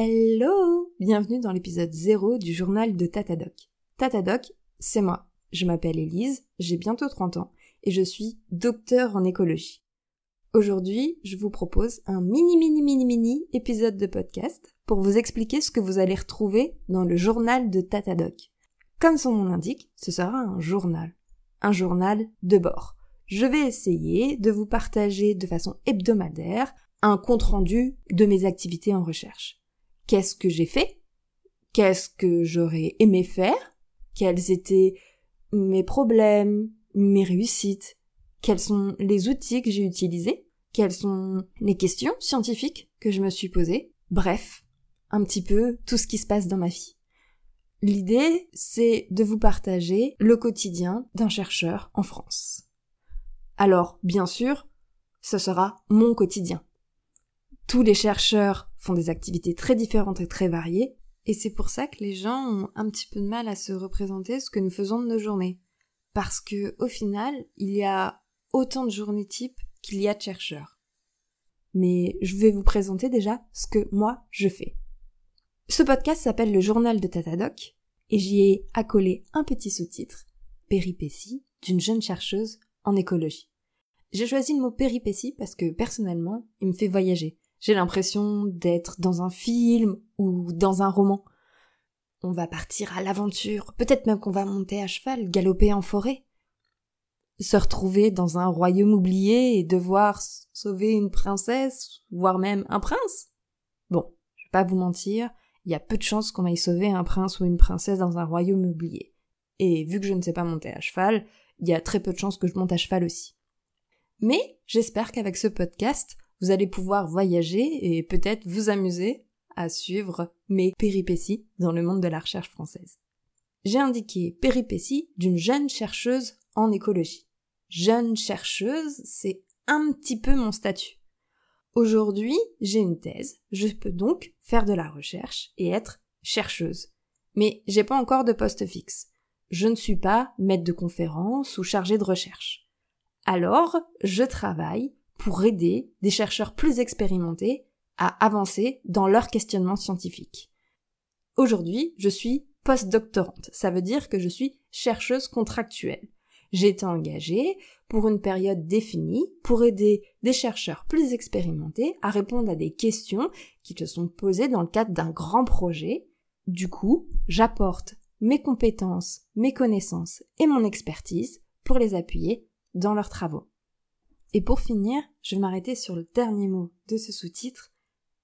Hello Bienvenue dans l'épisode 0 du journal de Tatadoc. Tatadoc, c'est moi. Je m'appelle Elise, j'ai bientôt 30 ans et je suis docteur en écologie. Aujourd'hui, je vous propose un mini mini mini mini épisode de podcast pour vous expliquer ce que vous allez retrouver dans le journal de Tatadoc. Comme son nom l'indique, ce sera un journal. Un journal de bord. Je vais essayer de vous partager de façon hebdomadaire un compte-rendu de mes activités en recherche qu'est-ce que j'ai fait, qu'est-ce que j'aurais aimé faire, quels étaient mes problèmes, mes réussites, quels sont les outils que j'ai utilisés, quelles sont les questions scientifiques que je me suis posées, bref, un petit peu tout ce qui se passe dans ma vie. L'idée, c'est de vous partager le quotidien d'un chercheur en France. Alors, bien sûr, ce sera mon quotidien. Tous les chercheurs font des activités très différentes et très variées, et c'est pour ça que les gens ont un petit peu de mal à se représenter ce que nous faisons de nos journées. Parce que, au final, il y a autant de journées types qu'il y a de chercheurs. Mais je vais vous présenter déjà ce que moi je fais. Ce podcast s'appelle le journal de Tatadoc, et j'y ai accolé un petit sous-titre, Péripéties d'une jeune chercheuse en écologie. J'ai choisi le mot péripétie parce que personnellement, il me fait voyager. J'ai l'impression d'être dans un film ou dans un roman. On va partir à l'aventure, peut-être même qu'on va monter à cheval, galoper en forêt. Se retrouver dans un royaume oublié et devoir sauver une princesse, voire même un prince. Bon, je vais pas vous mentir, il y a peu de chances qu'on aille sauver un prince ou une princesse dans un royaume oublié. Et vu que je ne sais pas monter à cheval, il y a très peu de chances que je monte à cheval aussi. Mais j'espère qu'avec ce podcast, vous allez pouvoir voyager et peut-être vous amuser à suivre mes péripéties dans le monde de la recherche française. J'ai indiqué péripéties d'une jeune chercheuse en écologie. Jeune chercheuse, c'est un petit peu mon statut. Aujourd'hui, j'ai une thèse, je peux donc faire de la recherche et être chercheuse. Mais j'ai pas encore de poste fixe. Je ne suis pas maître de conférence ou chargé de recherche. Alors, je travaille pour aider des chercheurs plus expérimentés à avancer dans leur questionnement scientifique. Aujourd'hui, je suis postdoctorante. Ça veut dire que je suis chercheuse contractuelle. J'ai été engagée pour une période définie pour aider des chercheurs plus expérimentés à répondre à des questions qui te sont posées dans le cadre d'un grand projet. Du coup, j'apporte mes compétences, mes connaissances et mon expertise pour les appuyer dans leurs travaux. Et pour finir, je vais m'arrêter sur le dernier mot de ce sous-titre,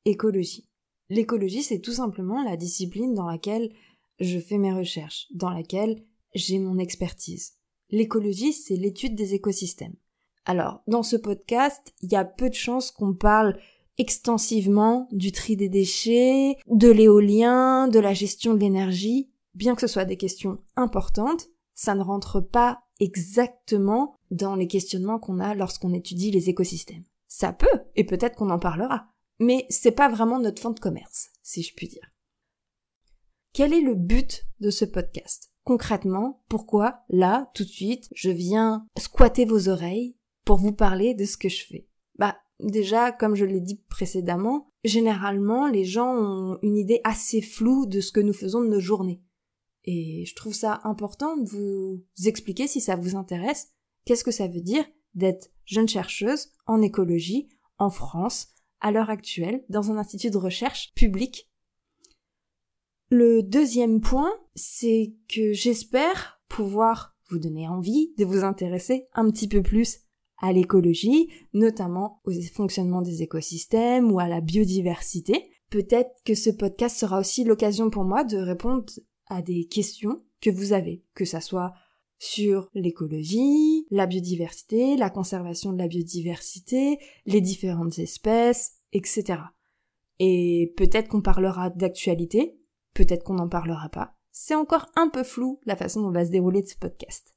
écologie. L'écologie, c'est tout simplement la discipline dans laquelle je fais mes recherches, dans laquelle j'ai mon expertise. L'écologie, c'est l'étude des écosystèmes. Alors, dans ce podcast, il y a peu de chances qu'on parle extensivement du tri des déchets, de l'éolien, de la gestion de l'énergie. Bien que ce soit des questions importantes, ça ne rentre pas exactement dans les questionnements qu'on a lorsqu'on étudie les écosystèmes. Ça peut, et peut-être qu'on en parlera, mais c'est pas vraiment notre fond de commerce, si je puis dire. Quel est le but de ce podcast? Concrètement, pourquoi, là, tout de suite, je viens squatter vos oreilles pour vous parler de ce que je fais? Bah, déjà, comme je l'ai dit précédemment, généralement, les gens ont une idée assez floue de ce que nous faisons de nos journées. Et je trouve ça important de vous expliquer si ça vous intéresse, qu'est-ce que ça veut dire d'être jeune chercheuse en écologie en France à l'heure actuelle dans un institut de recherche public. Le deuxième point, c'est que j'espère pouvoir vous donner envie de vous intéresser un petit peu plus à l'écologie, notamment au fonctionnement des écosystèmes ou à la biodiversité. Peut-être que ce podcast sera aussi l'occasion pour moi de répondre à des questions que vous avez, que ça soit sur l'écologie, la biodiversité, la conservation de la biodiversité, les différentes espèces, etc. Et peut-être qu'on parlera d'actualité, peut-être qu'on n'en parlera pas. C'est encore un peu flou la façon dont va se dérouler ce podcast.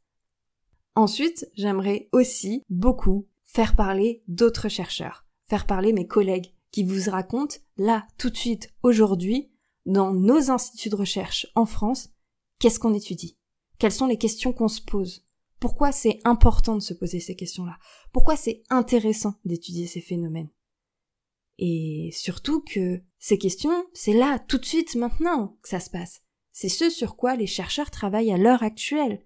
Ensuite, j'aimerais aussi beaucoup faire parler d'autres chercheurs, faire parler mes collègues qui vous racontent là, tout de suite, aujourd'hui, dans nos instituts de recherche en France, qu'est-ce qu'on étudie? Quelles sont les questions qu'on se pose? Pourquoi c'est important de se poser ces questions-là? Pourquoi c'est intéressant d'étudier ces phénomènes? Et surtout que ces questions, c'est là, tout de suite, maintenant, que ça se passe. C'est ce sur quoi les chercheurs travaillent à l'heure actuelle.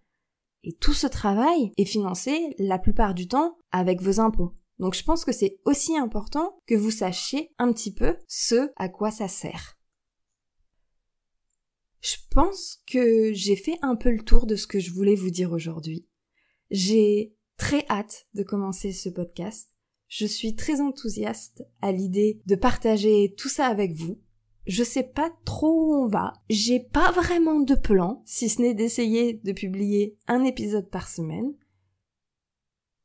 Et tout ce travail est financé, la plupart du temps, avec vos impôts. Donc je pense que c'est aussi important que vous sachiez un petit peu ce à quoi ça sert. Je pense que j'ai fait un peu le tour de ce que je voulais vous dire aujourd'hui. J'ai très hâte de commencer ce podcast. Je suis très enthousiaste à l'idée de partager tout ça avec vous. Je sais pas trop où on va. J'ai pas vraiment de plan, si ce n'est d'essayer de publier un épisode par semaine.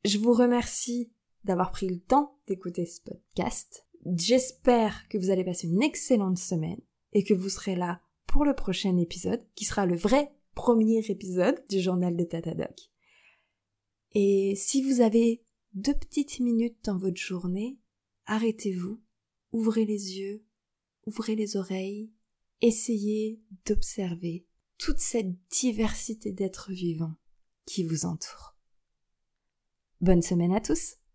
Je vous remercie d'avoir pris le temps d'écouter ce podcast. J'espère que vous allez passer une excellente semaine et que vous serez là pour le prochain épisode, qui sera le vrai premier épisode du journal de Tatadoc. Et si vous avez deux petites minutes dans votre journée, arrêtez-vous, ouvrez les yeux, ouvrez les oreilles, essayez d'observer toute cette diversité d'êtres vivants qui vous entoure. Bonne semaine à tous